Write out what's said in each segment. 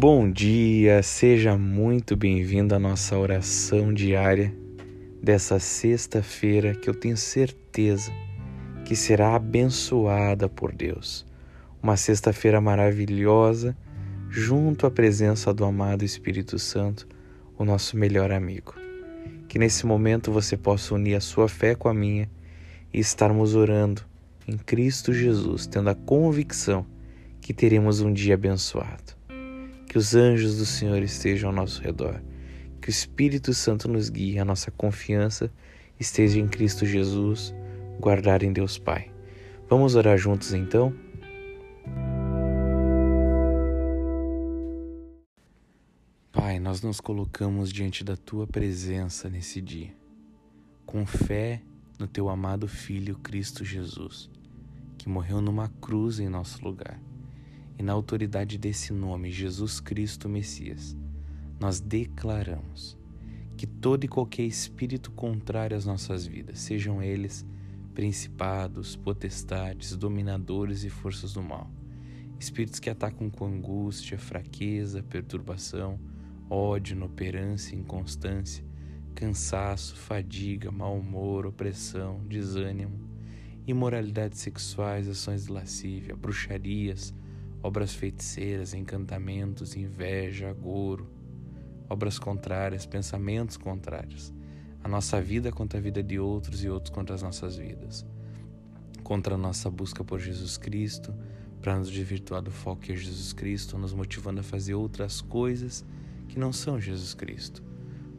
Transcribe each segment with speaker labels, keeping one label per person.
Speaker 1: Bom dia, seja muito bem-vindo à nossa oração diária dessa sexta-feira que eu tenho certeza que será abençoada por Deus. Uma sexta-feira maravilhosa, junto à presença do amado Espírito Santo, o nosso melhor amigo. Que nesse momento você possa unir a sua fé com a minha e estarmos orando em Cristo Jesus, tendo a convicção que teremos um dia abençoado. Que os anjos do Senhor estejam ao nosso redor, que o Espírito Santo nos guie, a nossa confiança esteja em Cristo Jesus, guardar em Deus Pai. Vamos orar juntos então? Pai, nós nos colocamos diante da tua presença nesse dia, com fé no teu amado Filho Cristo Jesus que morreu numa cruz em nosso lugar. E na autoridade desse nome, Jesus Cristo Messias, nós declaramos que todo e qualquer espírito contrário às nossas vidas, sejam eles principados, potestades, dominadores e forças do mal, espíritos que atacam com angústia, fraqueza, perturbação, ódio, inoperância, inconstância, cansaço, fadiga, mau humor, opressão, desânimo, imoralidades sexuais, ações de lascívia, bruxarias, obras feiticeiras, encantamentos, inveja, agouro, obras contrárias, pensamentos contrários, a nossa vida contra a vida de outros e outros contra as nossas vidas, contra a nossa busca por Jesus Cristo, para nos desvirtuar do foco que é Jesus Cristo, nos motivando a fazer outras coisas que não são Jesus Cristo,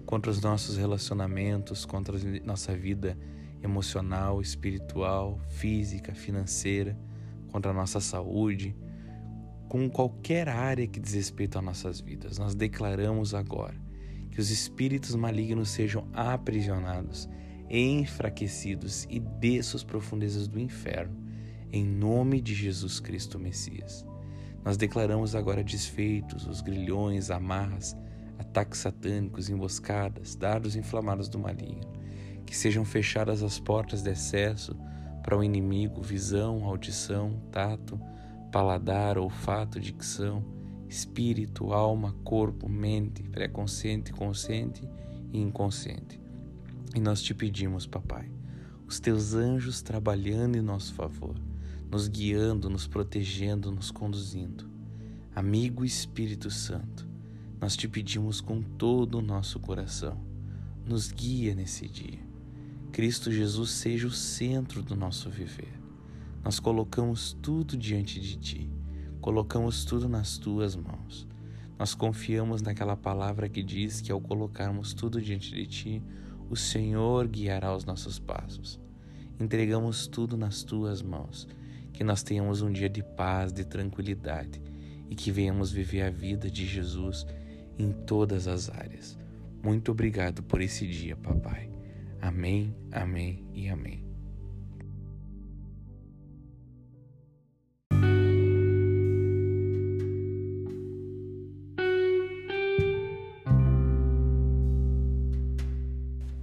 Speaker 1: contra os nossos relacionamentos, contra a nossa vida emocional, espiritual, física, financeira, contra a nossa saúde, com qualquer área que diz respeito às nossas vidas. Nós declaramos agora que os espíritos malignos sejam aprisionados, enfraquecidos e desçam as profundezas do inferno, em nome de Jesus Cristo Messias. Nós declaramos agora desfeitos os grilhões, amarras, ataques satânicos, emboscadas, dardos inflamados do maligno que sejam fechadas as portas de acesso para o inimigo, visão, audição, tato, paladar, olfato, dicção, espírito, alma, corpo, mente, pré-consciente, consciente e inconsciente. E nós te pedimos, papai, os teus anjos trabalhando em nosso favor, nos guiando, nos protegendo, nos conduzindo. Amigo Espírito Santo, nós te pedimos com todo o nosso coração, nos guia nesse dia Cristo Jesus seja o centro do nosso viver. Nós colocamos tudo diante de Ti, colocamos tudo nas Tuas mãos. Nós confiamos naquela palavra que diz que ao colocarmos tudo diante de Ti, o Senhor guiará os nossos passos. Entregamos tudo nas Tuas mãos, que nós tenhamos um dia de paz, de tranquilidade e que venhamos viver a vida de Jesus em todas as áreas. Muito obrigado por esse dia, Papai. Amém, amém e amém.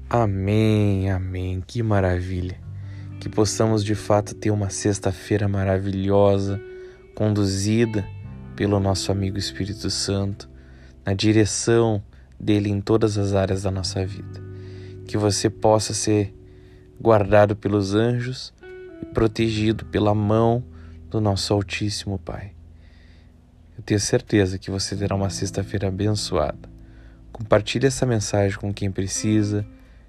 Speaker 1: Amém, amém, que maravilha. Que possamos de fato ter uma sexta-feira maravilhosa, conduzida pelo nosso amigo Espírito Santo, na direção dele em todas as áreas da nossa vida que você possa ser guardado pelos anjos e protegido pela mão do nosso Altíssimo Pai. Eu tenho certeza que você terá uma sexta-feira abençoada. Compartilhe essa mensagem com quem precisa,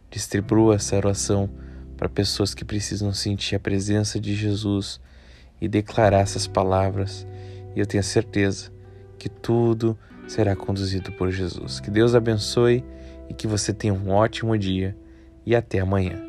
Speaker 1: distribua essa oração para pessoas que precisam sentir a presença de Jesus e declarar essas palavras. E eu tenho certeza que tudo será conduzido por Jesus. Que Deus abençoe e que você tenha um ótimo dia e até amanhã.